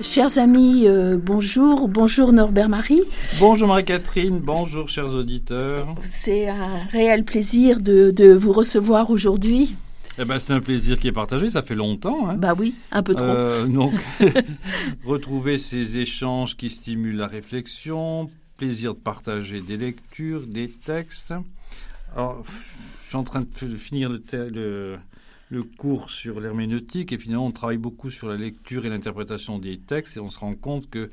Chers amis, euh, bonjour. Bonjour Norbert Marie. Bonjour Marie-Catherine, bonjour chers auditeurs. C'est un réel plaisir de, de vous recevoir aujourd'hui. Eh ben, c'est un plaisir qui est partagé, ça fait longtemps. Hein. Bah oui, un peu trop. Euh, donc, retrouver ces échanges qui stimulent la réflexion, plaisir de partager des lectures, des textes. Alors, je suis en train de finir le, le, le cours sur l'herméneutique et finalement on travaille beaucoup sur la lecture et l'interprétation des textes et on se rend compte que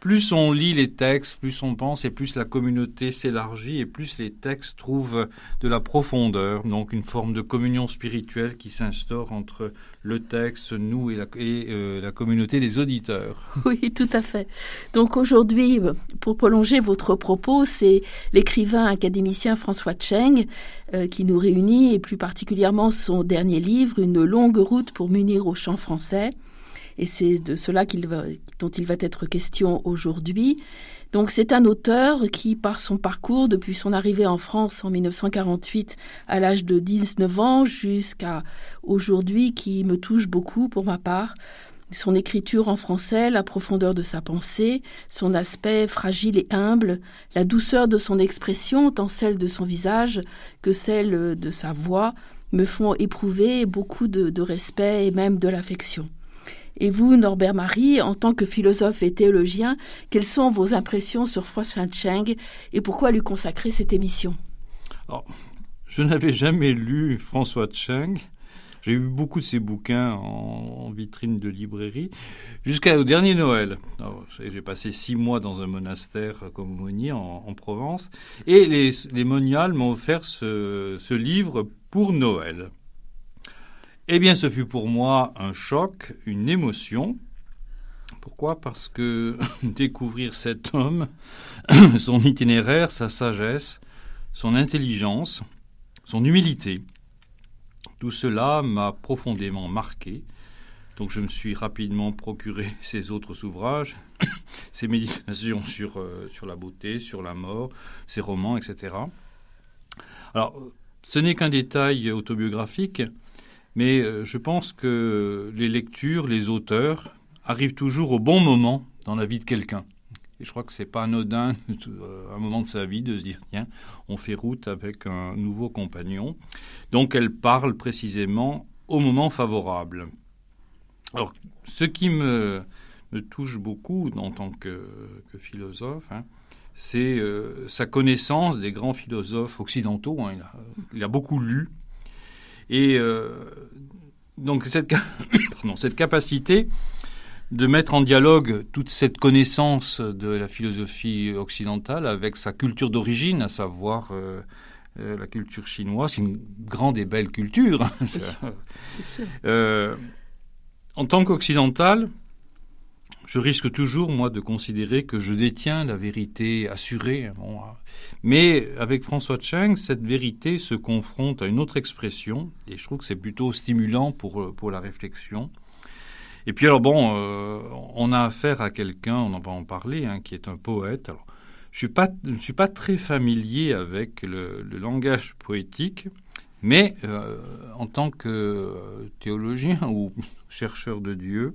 plus on lit les textes, plus on pense et plus la communauté s'élargit et plus les textes trouvent de la profondeur, donc une forme de communion spirituelle qui s'instaure entre le texte, nous et, la, euh, communauté des auditeurs. Oui, tout à fait. Donc aujourd'hui, pour prolonger votre propos, c'est l'écrivain académicien François Cheng euh, qui nous réunit et plus particulièrement son dernier livre, Une longue route pour munir au chant français et c'est de cela va, dont il va être question aujourd'hui. Donc c'est un auteur qui, par son parcours depuis son arrivée en France en 1948 à l'âge de 19 ans jusqu'à aujourd'hui, qui me touche beaucoup pour ma part. Son écriture en français, la profondeur de sa pensée, son aspect fragile et humble, la douceur de son expression, tant celle de son visage que celle de sa voix, me font éprouver beaucoup de, de respect et même de l'affection. Et vous, Norbert Marie, en tant que philosophe et théologien, quelles sont vos impressions sur François Cheng et pourquoi lui consacrer cette émission? Je n'avais jamais lu François Cheng. J'ai eu beaucoup de ses bouquins en, vitrine de librairie jusqu'au dernier Noël. J'ai passé six mois dans un monastère comme aumônier en, en, Provence et les, les moniales m'ont offert ce livre pour Noël. Eh bien, ce fut pour moi un choc, une émotion. Pourquoi? Parce que découvrir cet homme, son itinéraire, sa sagesse, son intelligence, son humilité, tout cela m'a profondément marqué. Donc je me suis rapidement procuré ses autres ouvrages, ses méditations sur, euh, sur la beauté, sur la mort, ses romans, etc. Alors, ce n'est qu'un détail autobiographique, mais euh, je pense que les lectures, les auteurs arrivent toujours au bon moment dans la vie de quelqu'un. Et je crois que c'est pas anodin, euh, un moment de sa vie, de se dire tiens, on fait route avec un nouveau compagnon. Donc elle parle précisément au moment favorable. Alors, ce qui me, me touche beaucoup en tant que, philosophe, hein, c'est euh, sa connaissance des grands philosophes occidentaux. Hein. Il, a, beaucoup lu, et euh, donc cette, pardon, cette capacité de mettre en dialogue toute cette connaissance de la philosophie occidentale avec sa culture d'origine, à savoir euh, euh, la culture chinoise, c'est une grande et belle culture. euh, en tant qu'occidental, je risque toujours, moi, de considérer que je détiens la vérité assurée. Bon, mais avec François Cheng, cette vérité se confronte à une autre expression, et je trouve que c'est plutôt stimulant pour, euh, pour la réflexion. Et puis alors bon, euh, on a affaire à quelqu'un, on en va en parler, hein, qui est un poète. Je je suis pas très familier avec le, le langage poétique, mais euh, en tant que théologien ou chercheur de Dieu,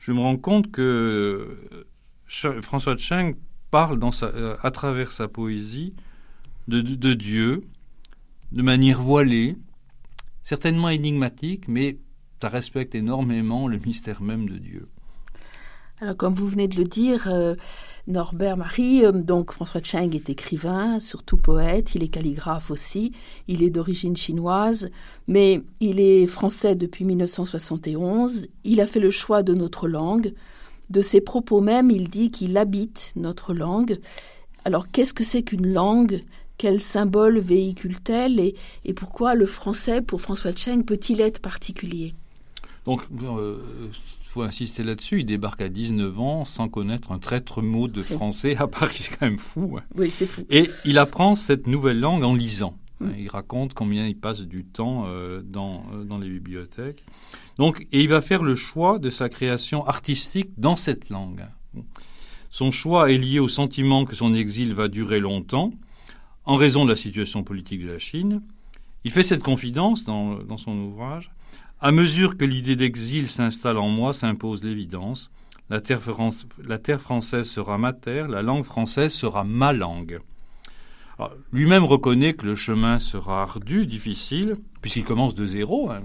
je me rends compte que François Cheng parle euh, à travers sa poésie de, Dieu de manière voilée, certainement énigmatique, mais ça respecte énormément le mystère même de Dieu. Alors, comme vous venez de le dire, euh, Norbert Marie, euh, donc François Cheng est écrivain, surtout poète, il est calligraphe aussi, il est d'origine chinoise, mais il est français depuis 1971, il a fait le choix de notre langue, de ses propos même, il dit qu'il habite notre langue. Alors, qu'est-ce que c'est qu'une langue? Quel symbole véhicule-t-elle et, pourquoi le français, pour François Cheng, peut-il être particulier? Euh, faut insister là-dessus, il débarque à 19 ans sans connaître un traître mot de français, à part qu'il est quand même fou. Hein. Oui, c'est fou. Et il apprend cette nouvelle langue en lisant. Mm. Il raconte combien il passe du temps euh, dans, euh, dans les bibliothèques. Donc, et il va faire le choix de sa création artistique dans cette langue. Son choix est lié au sentiment que son exil va durer longtemps, en raison de la situation politique de la Chine. Il fait cette confidence dans, dans son ouvrage. À mesure que l'idée d'exil s'installe en moi, s'impose l'évidence. La terre, française sera ma terre, la langue française sera ma langue. Lui-même reconnaît que le chemin sera ardu, difficile, puisqu'il commence de zéro. Hein.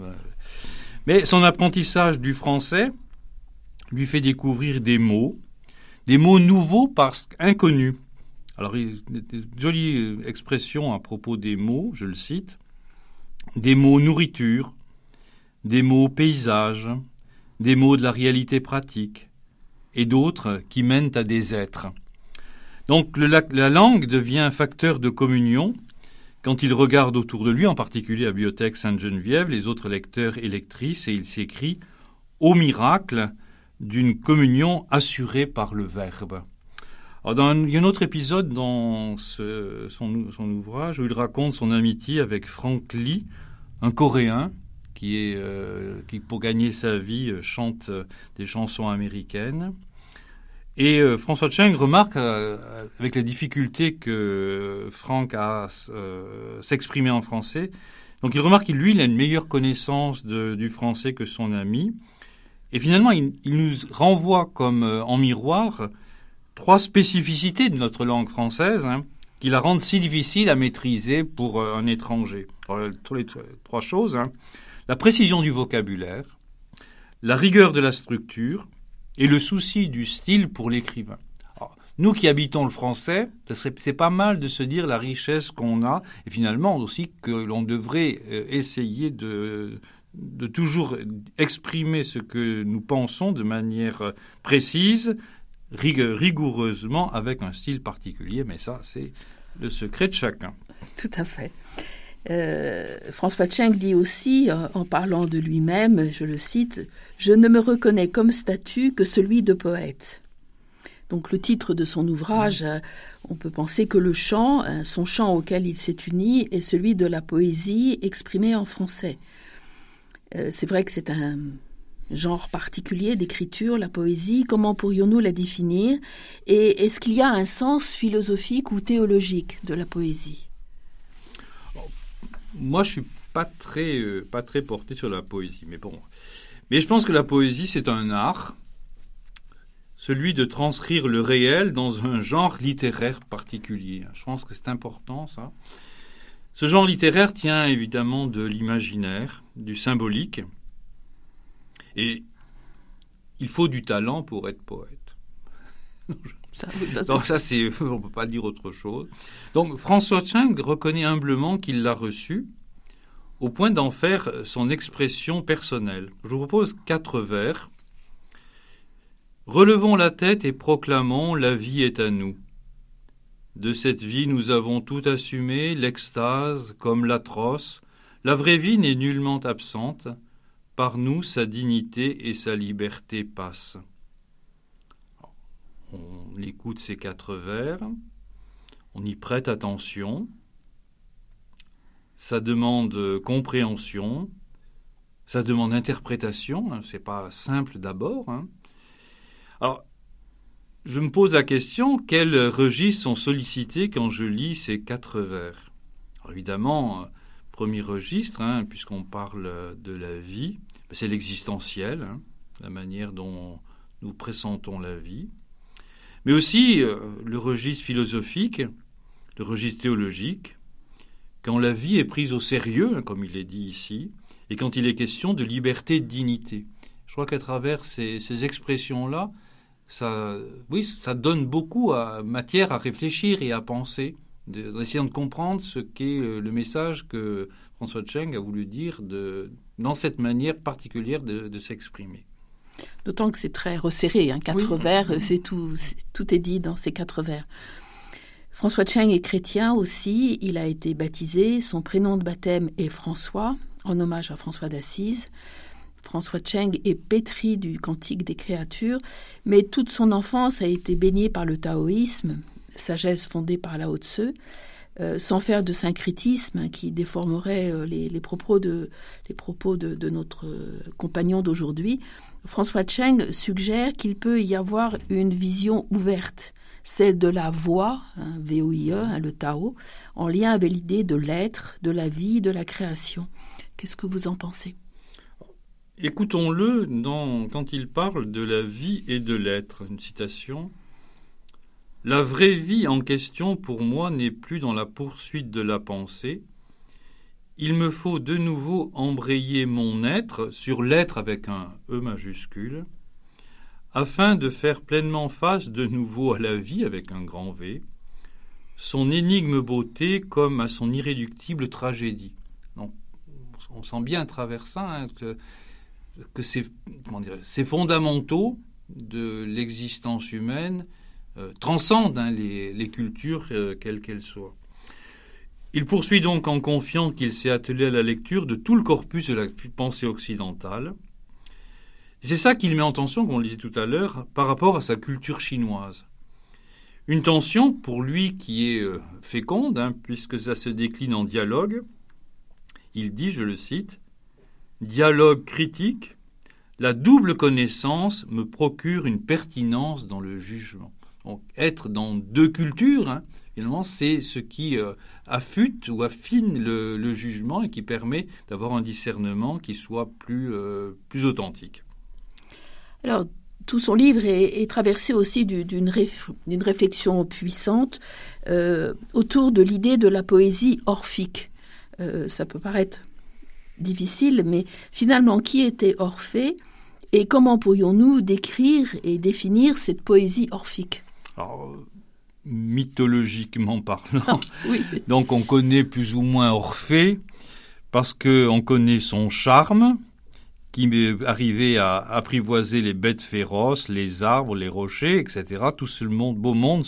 Mais son apprentissage du français lui fait découvrir des mots, des mots nouveaux parce qu'inconnus. Alors, des jolies expressions à propos des mots, je le cite. Des mots nourriture, des mots paysage, des mots de la réalité pratique, et d'autres qui mènent à des êtres. Donc la, langue devient un facteur de communion quand il regarde autour de lui, en particulier à Bibliothèque Sainte-Geneviève, les autres lecteurs et lectrices, et il s'écrit Au miracle d'une communion assurée par le Verbe. il y a un autre épisode dans son, ouvrage où il raconte son amitié avec Frank Lee, un Coréen euh, qui pour gagner sa vie, chante des chansons américaines. Et euh, François Cheng remarque, euh, avec la difficulté que Franck a euh, s'exprimer en français, donc il remarque qu'il, lui, il a une meilleure connaissance du français que son ami. Et finalement, il, nous renvoie comme en miroir trois spécificités de notre langue française hein, qui la rendent si difficile à maîtriser pour un étranger. Alors, les trois choses. Hein. La précision du vocabulaire, la rigueur de la structure et le souci du style pour l'écrivain. Nous qui habitons le français, c'est pas mal de se dire la richesse qu'on a, et finalement aussi que l'on devrait euh, essayer de, de toujours exprimer ce que nous pensons de manière précise, rigoureusement, avec un style particulier, mais ça, c'est le secret de chacun. Tout à fait. Euh, François Cheng dit aussi, euh, en parlant de lui-même, je le cite, Je ne me reconnais comme statut que celui de poète. Donc le titre de son ouvrage, euh, on peut penser que le chant, son chant auquel il s'est uni, est celui de la poésie exprimée en français. c'est vrai que c'est un genre particulier d'écriture, la poésie. Comment pourrions-nous la définir? Et est-ce qu'il y a un sens philosophique ou théologique de la poésie? Moi, je suis pas très, euh, pas très porté sur la poésie, mais bon. Mais je pense que la poésie, c'est un art, celui de transcrire le réel dans un genre littéraire particulier. Je pense que c'est important, ça. Ce genre littéraire tient évidemment de l'imaginaire, du symbolique, et il faut du talent pour être poète. Ça, ça, ça c'est, on peut pas dire autre chose. Donc, François Cheng reconnaît humblement qu'il l'a reçu, au point d'en faire son expression personnelle. Je vous propose quatre vers. Relevons la tête et proclamons La vie est à nous. De cette vie, nous avons tout assumé, l'extase comme l'atroce. La vraie vie n'est nullement absente. Par nous, sa dignité et sa liberté passent on écoute ces quatre vers, on y prête attention, ça demande compréhension, ça demande interprétation, hein, c'est pas simple d'abord. Hein. Alors, je me pose la question, quels registres sont sollicités quand je lis ces quatre vers? Évidemment, premier registre, hein, puisqu'on parle de la vie, c'est l'existentiel, la manière dont nous pressentons la vie mais aussi euh, le registre philosophique, le registre théologique, quand la vie est prise au sérieux, hein, comme il est dit ici, et quand il est question de liberté, de dignité. Je crois qu'à travers ces, expressions-là, ça, oui, ça donne beaucoup à matière à réfléchir et à penser, en essayant de comprendre ce qu'est le message que François Cheng a voulu dire de, dans cette manière particulière de s'exprimer. D'autant que c'est très resserré, hein, quatre vers, c'est tout, tout est dit dans ces quatre vers. François Cheng est chrétien aussi, il a été baptisé, son prénom de baptême est François, en hommage à François d'Assise. François Cheng est pétri du cantique des créatures, mais toute son enfance a été baignée par le taoïsme, sagesse fondée par Lao Tse, euh, sans faire de syncrétisme hein, qui déformerait euh, les, propos, de, les propos de, notre compagnon d'aujourd'hui. François Cheng suggère qu'il peut y avoir une vision ouverte, celle de la voix, hein, VOIE, hein, le Tao, en lien avec l'idée de l'être, de la vie, de la création. Qu'est-ce que vous en pensez? Écoutons-le quand il parle de la vie et de l'être. Une citation. La vraie vie en question pour moi n'est plus dans la poursuite de la pensée. Il me faut de nouveau embrayer mon être sur l'être avec un E majuscule, afin de faire pleinement face de nouveau à la vie avec un grand V, son énigme beauté comme à son irréductible tragédie. Donc, on sent bien à travers ça hein, que, ces fondamentaux de l'existence humaine euh, transcende hein, les, cultures, euh, quelles qu'elles soient. Il poursuit donc en confiant qu'il s'est attelé à la lecture de tout le corpus de la pensée occidentale. C'est ça qu'il met en tension, comme on le disait tout à l'heure, par rapport à sa culture chinoise. Une tension, pour lui, qui est euh, féconde, hein, puisque ça se décline en dialogue. Il dit, je le cite, Dialogue critique, la double connaissance me procure une pertinence dans le jugement. Donc, être dans deux cultures, hein, finalement, c'est ce qui euh, affûte ou affine le, jugement et qui permet d'avoir un discernement qui soit plus, euh, plus authentique. Alors, tout son livre est, traversé aussi d'une réflexion puissante euh, autour de l'idée de la poésie orphique. ça peut paraître difficile, mais finalement, qui était Orphée et comment pourrions-nous décrire et définir cette poésie orphique? Alors, mythologiquement parlant, ah, donc on connaît plus ou moins Orphée parce qu'on connaît son charme, qui arrivait à apprivoiser les bêtes féroces, les arbres, les rochers, etc. Tout ce monde, beau monde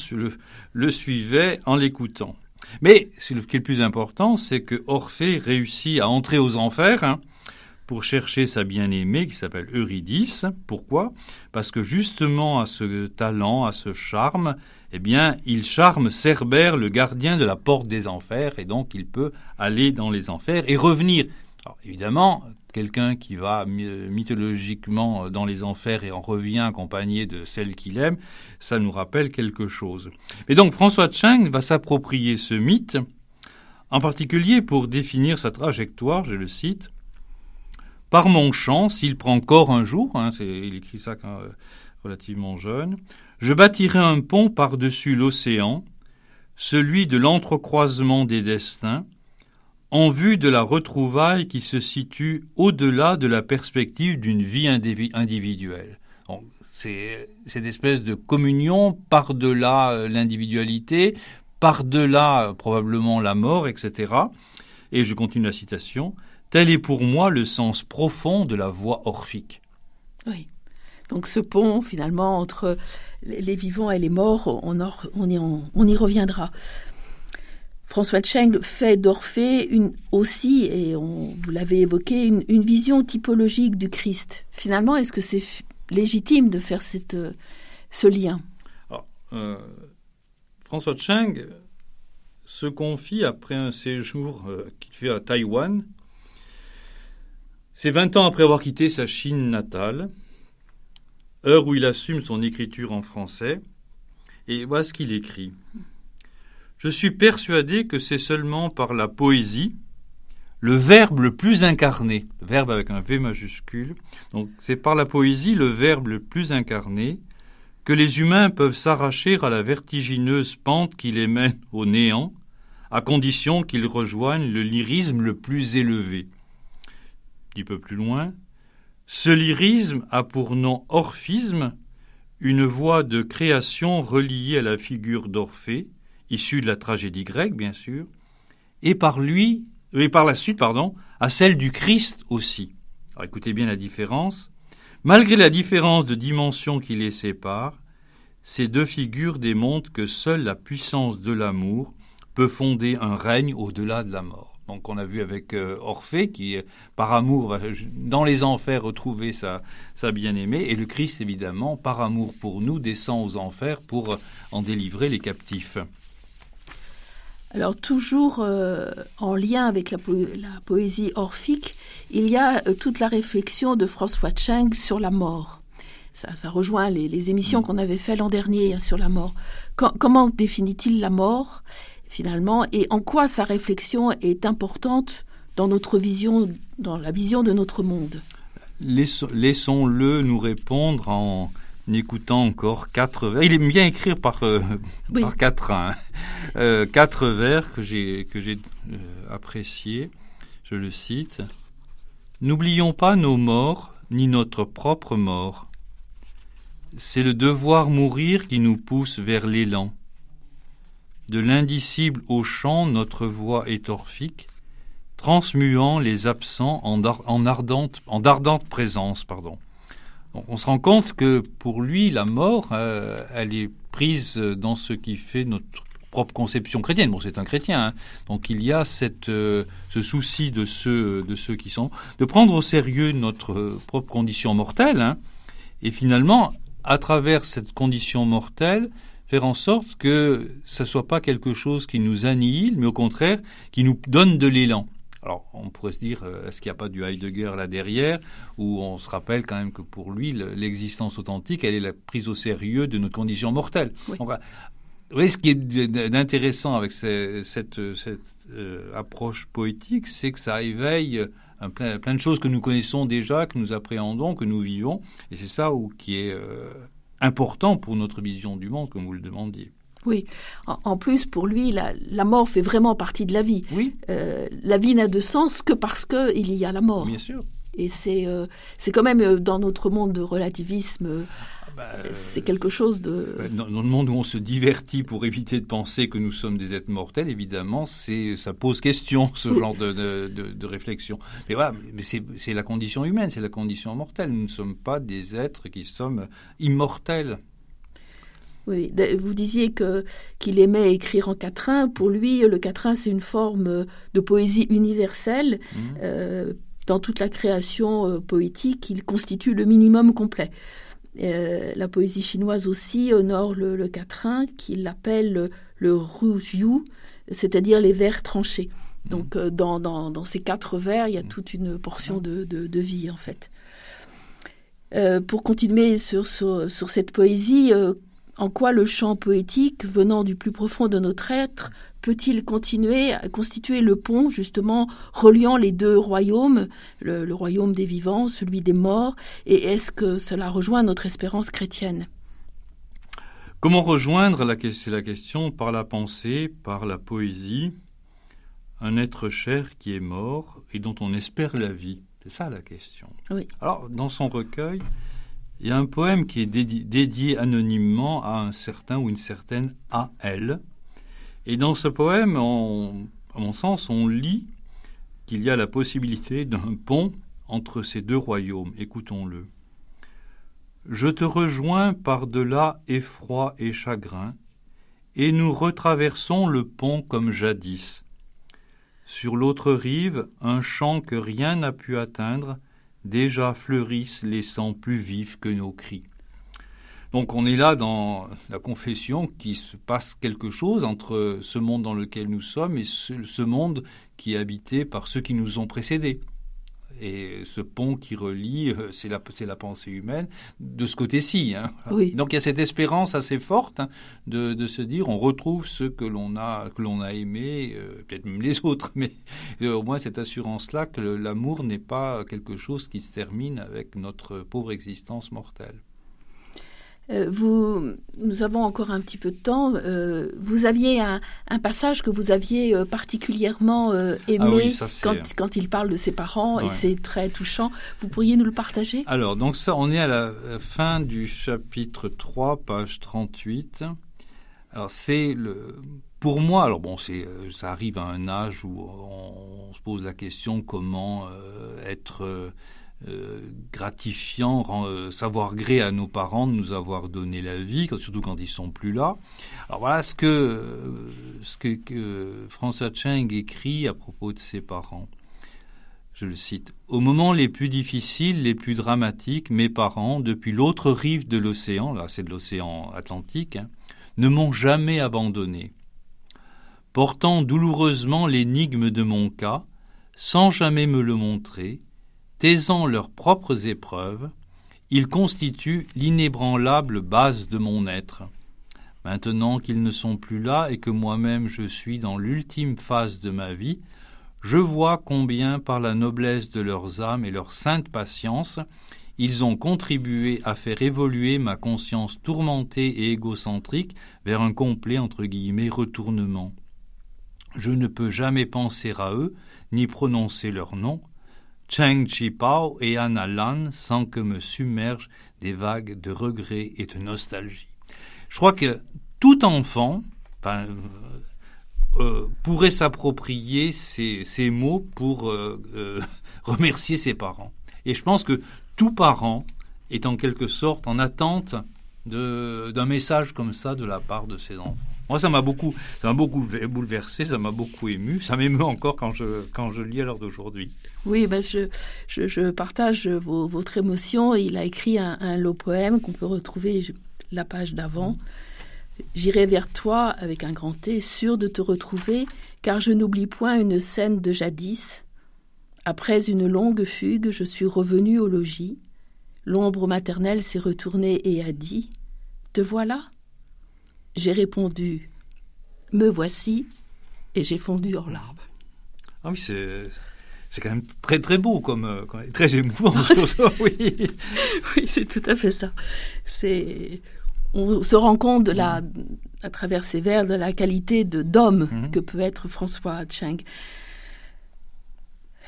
le, suivait en l'écoutant. Mais ce qui est le plus important, c'est que Orphée réussit à entrer aux enfers, hein, pour chercher sa bien-aimée qui s'appelle Eurydice. Pourquoi? Parce que justement à ce talent, à ce charme, eh bien, il charme Cerbère, le gardien de la porte des enfers, et donc il peut aller dans les enfers et revenir. Évidemment, quelqu'un qui va mythologiquement dans les enfers et en revient accompagné de celle qu'il aime, ça nous rappelle quelque chose. Et donc François Cheng va s'approprier ce mythe, en particulier pour définir sa trajectoire, je le cite, par mon chant, s'il prend corps un jour, hein, il écrit ça quand, euh, relativement jeune, je bâtirai un pont par-dessus l'océan, celui de l'entrecroisement des destins, en vue de la retrouvaille qui se situe au-delà de la perspective d'une vie individuelle. C'est cette espèce de communion par-delà euh, l'individualité, par-delà euh, probablement la mort, etc. Et je continue la citation. Tel est pour moi le sens profond de la voix orphique. Oui. Donc ce pont, finalement, entre les vivants et les morts, on, y, reviendra. François Cheng fait d'Orphée une, aussi, et vous l'avez évoqué, une, vision typologique du Christ. Finalement, est-ce que c'est légitime de faire cette, ce lien? Euh, François Cheng se confie après un séjour euh, qu'il fait à Taïwan c'est vingt ans après avoir quitté sa Chine natale, heure où il assume son écriture en français, et voilà ce qu'il écrit. Je suis persuadé que c'est seulement par la poésie, le verbe le plus incarné, verbe avec un V majuscule, donc c'est par la poésie le verbe le plus incarné, que les humains peuvent s'arracher à la vertigineuse pente qui les mène au néant, à condition qu'ils rejoignent le lyrisme le plus élevé petit peu plus loin, ce lyrisme a pour nom orphisme, une voie de création reliée à la figure d'Orphée, issue de la tragédie grecque, bien sûr, et par lui, et par la suite, pardon, à celle du Christ aussi. Écoutez bien la différence. Malgré la différence de dimension qui les sépare, ces deux figures démontrent que seule la puissance de l'amour peut fonder un règne au-delà de la mort. Donc on a vu avec euh, Orphée qui, par amour, va dans les enfers retrouver sa, sa bien-aimée, et le Christ, évidemment, par amour pour nous, descend aux enfers pour en délivrer les captifs. Alors toujours euh, en lien avec la, poésie orphique, il y a euh, toute la réflexion de François Cheng sur la mort. Ça, rejoint les, émissions mm. qu'on avait fait l'an dernier hein, sur la mort. comment définit-il la mort? Finalement et en quoi sa réflexion est importante dans notre vision, dans la vision de notre monde Laissons-le nous répondre en écoutant encore quatre vers. Il aime bien écrire par, euh, par quatre, hein. euh, quatre vers que j'ai que j'ai euh, appréciés. Je le cite. N'oublions pas nos morts ni notre propre mort. C'est le devoir mourir qui nous pousse vers l'élan. De l'indicible au chant, notre voix est orphique, transmuant les absents en, ardente, en d'ardente présence. Pardon on se rend compte que pour lui, la mort, euh, elle est prise dans ce qui fait notre propre conception chrétienne. Bon, c'est un chrétien, hein. donc il y a cette, euh, ce souci de ceux, de ceux qui sont, de prendre au sérieux notre propre condition mortelle, hein. et finalement, à travers cette condition mortelle, faire en sorte que ça soit pas quelque chose qui nous annihile, mais au contraire, qui nous donne de l'élan. Alors, on pourrait se dire, euh, est-ce qu'il n'y a pas du Heidegger là derrière, où on se rappelle quand même que pour lui, l'existence authentique, elle est la prise au sérieux de notre condition mortelle. vous voyez, ce qui est d'intéressant avec cette, euh, approche poétique, c'est que ça éveille plein, de choses que nous connaissons déjà, que nous appréhendons, que nous vivons, et c'est ça qui est euh, important pour notre vision du monde, comme vous le demandiez. Oui. En, plus, pour lui, la, mort fait vraiment partie de la vie. Oui. Euh, la vie n'a de sens que parce qu'il y a la mort. Bien sûr. Et c'est euh, quand même euh, dans notre monde de relativisme, bah, c'est quelque chose de. Dans, le monde où on se divertit pour éviter de penser que nous sommes des êtres mortels, évidemment, c'est ça pose question ce genre de, de, de, réflexion. Mais voilà, mais c'est la condition humaine, c'est la condition mortelle. Nous ne sommes pas des êtres qui sommes immortels. Oui, vous disiez que qu'il aimait écrire en quatrain. Pour lui, le quatrain, c'est une forme de poésie universelle. Mmh. Euh, dans toute la création euh, poétique, il constitue le minimum complet. Euh, la poésie chinoise aussi honore le, quatrain, qu'il appelle le, rouge c'est-à-dire les vers tranchés. Mmh. Donc, dans, dans, ces quatre vers, il y a mmh. toute une portion de, de, vie, en fait. pour continuer sur, sur, sur cette poésie, en quoi le chant poétique, venant du plus profond de notre être, peut-il continuer à constituer le pont, justement, reliant les deux royaumes, le, royaume des vivants, celui des morts, et est-ce que cela rejoint notre espérance chrétienne? Comment rejoindre la question, la question par la pensée, par la poésie, un être cher qui est mort et dont on espère la vie? C'est ça la question. Oui. Alors, dans son recueil, il y a un poème qui est dédié, anonymement à un certain ou une certaine A.L. Et dans ce poème, à mon sens, on lit qu'il y a la possibilité d'un pont entre ces deux royaumes. Écoutons-le. Je te rejoins par-delà effroi et chagrin, et nous retraversons le pont comme jadis. Sur l'autre rive, un champ que rien n'a pu atteindre déjà fleurissent les sangs plus vifs que nos cris. Donc on est là dans la confession qu'il se passe quelque chose entre ce monde dans lequel nous sommes et ce, monde qui est habité par ceux qui nous ont précédés. Et ce pont qui relie, euh, c'est la, la pensée humaine, de ce côté-ci. Hein. Donc il y a cette espérance assez forte hein, de, se dire on retrouve ce que l'on a, que l'on a aimé, euh, peut-être même les autres, mais euh, au moins cette assurance-là que l'amour n'est pas quelque chose qui se termine avec notre pauvre existence mortelle. Euh, vous, nous avons encore un petit peu de temps. Euh, vous aviez un, passage que vous aviez euh, particulièrement aimé ah quand, il parle de ses parents et c'est très touchant. Vous pourriez nous le partager? Alors, donc ça, on est à la fin du chapitre 3, page 38. Alors, c'est le. Pour moi, alors bon, c'est, ça arrive à un âge où on, se pose la question comment être gratifiant, euh, savoir gré à nos parents de nous avoir donné la vie, surtout quand ils sont plus là. Alors voilà ce que euh, que, François Cheng écrit à propos de ses parents. Je le cite. Au moment les plus difficiles, les plus dramatiques, mes parents, depuis l'autre rive de l'océan, là c'est de l'océan Atlantique, hein, ne m'ont jamais abandonné. Portant douloureusement l'énigme de mon cas, sans jamais me le montrer, taisant leurs propres épreuves, ils constituent l'inébranlable base de mon être. Maintenant qu'ils ne sont plus là et que moi-même je suis dans l'ultime phase de ma vie, je vois combien par la noblesse de leurs âmes et leur sainte patience, ils ont contribué à faire évoluer ma conscience tourmentée et égocentrique vers un complet entre guillemets retournement. Je ne peux jamais penser à eux, ni prononcer leur nom, Cheng Chi-Pao et Anna Lan, sans que me submergent des vagues de regret et de nostalgie. Je crois que tout enfant euh, euh, pourrait s'approprier ces, mots pour euh, remercier ses parents. Et je pense que tout parent est en quelque sorte en attente d'un message comme ça de la part de ses enfants. Moi, ça m'a beaucoup, beaucoup bouleversé, ça m'a beaucoup ému. Ça m'émeut encore quand je, quand je lis à l'heure d'aujourd'hui. Oui, ben je, je, partage votre émotion. Il a écrit un, un lot poème qu'on peut retrouver la page d'avant. J'irai vers toi avec un grand T, sûr de te retrouver, car je n'oublie point une scène de jadis. Après une longue fugue, je suis revenu au logis. L'ombre maternelle s'est retournée et a dit Te voilà J'ai répondu Me voici, et j'ai fondu en larmes. Ah oui, c'est. C'est quand même très très beau comme, euh, très émouvant. oui, oui c'est tout à fait ça. C'est on se rend compte de la, à travers ces vers de la qualité de d'homme mhm. que peut être François Cheng.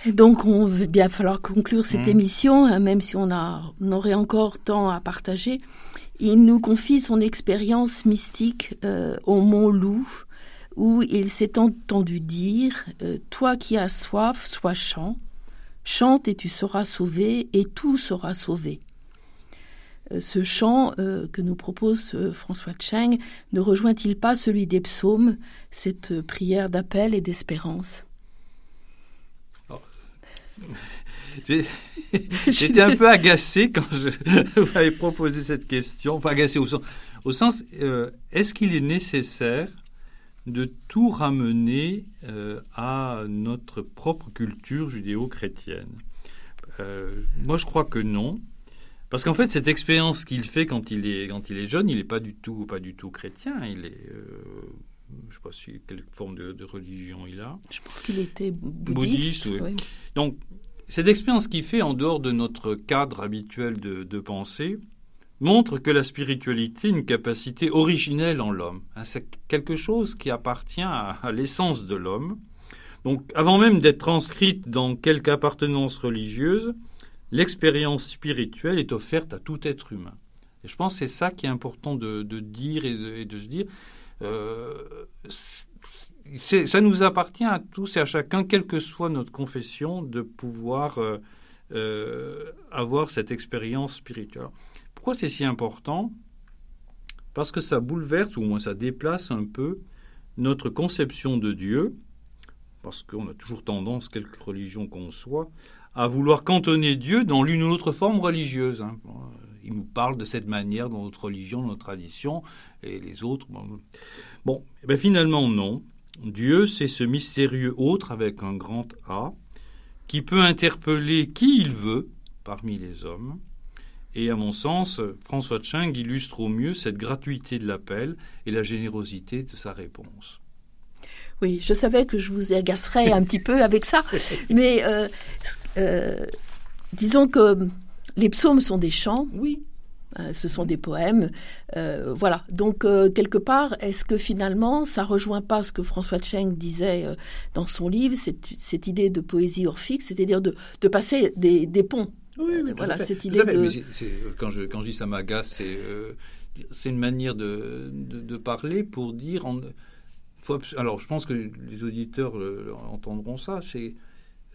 Donc, on va bien falloir conclure cette mhm. émission, hein, même si on, a, aurait encore temps à partager. Il nous confie son expérience mystique euh, au Mont Loup, où il s'est entendu dire euh, Toi qui as soif, sois chant, chante et tu seras sauvé, et tout sera sauvé. Euh, ce chant que nous propose François Cheng ne rejoint-il pas celui des psaumes, cette prière d'appel et d'espérance? J'étais un peu agacé quand je, vous avez proposé cette question, enfin agacé au sens, au sens est-ce qu'il est nécessaire de tout ramener à notre propre culture judéo-chrétienne? Moi je crois que non. Parce qu'en fait, cette expérience qu'il fait quand il est quand il est jeune, il n'est pas du tout pas du tout chrétien. Il est, euh, je ne sais pas si quelle forme de, religion il a. Je pense qu'il était bouddhiste. oui. Donc cette expérience qu'il fait en dehors de notre cadre habituel de, pensée montre que la spiritualité est une capacité originelle en l'homme. Hein, c'est quelque chose qui appartient à, à l'essence de l'homme. Donc, avant même d'être transcrite dans quelque appartenance religieuse, l'expérience spirituelle est offerte à tout être humain. Et je pense que c'est ça qui est important de, dire et de, se dire. Euh, ça nous appartient à tous et à chacun, quelle que soit notre confession, de pouvoir euh, euh, avoir cette expérience spirituelle. pourquoi c'est si important? Parce que ça bouleverse, ou au moins ça déplace un peu notre conception de Dieu, parce qu'on a toujours tendance, quelque religion qu'on soit, à vouloir cantonner Dieu dans l'une ou l'autre forme religieuse. Hein. Il nous parle de cette manière dans notre religion, dans notre tradition, et les autres. Bon, eh ben finalement non. Dieu, c'est ce mystérieux autre avec un grand A, qui peut interpeller qui il veut parmi les hommes. Et à mon sens, François Cheng illustre au mieux cette gratuité de l'appel et la générosité de sa réponse. Oui, je savais que je vous agacerais un petit peu avec ça, mais euh, euh, disons que les psaumes sont des chants. Oui. Euh, ce sont des poèmes. voilà. Donc, quelque part, est-ce que finalement, ça rejoint pas ce que François Cheng disait dans son livre, cette, cette, idée de poésie orphique, c'est-à-dire de, de, passer des, des ponts? Oui, oui voilà, cette idée de. quand, je, quand je dis ça m'agace, c'est c'est une manière de, de, de, parler pour dire. En, alors, je pense que les auditeurs entendront ça.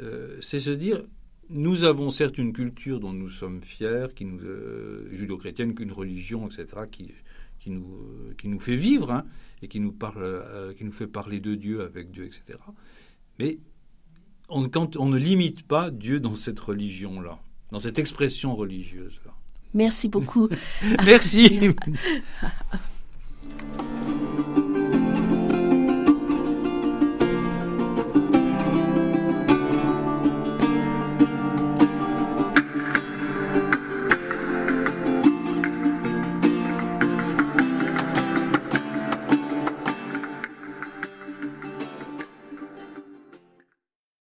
Euh, c'est se dire nous avons certes une culture dont nous sommes fiers, qui nous euh, judéo-chrétienne, qu'une religion, etc., qui, qui nous, qui nous fait vivre hein, et qui nous, parle, qui nous fait parler de Dieu avec Dieu, etc. Mais on, quand, on ne limite pas Dieu dans cette religion-là, dans cette expression religieuse-là. Merci beaucoup. Merci.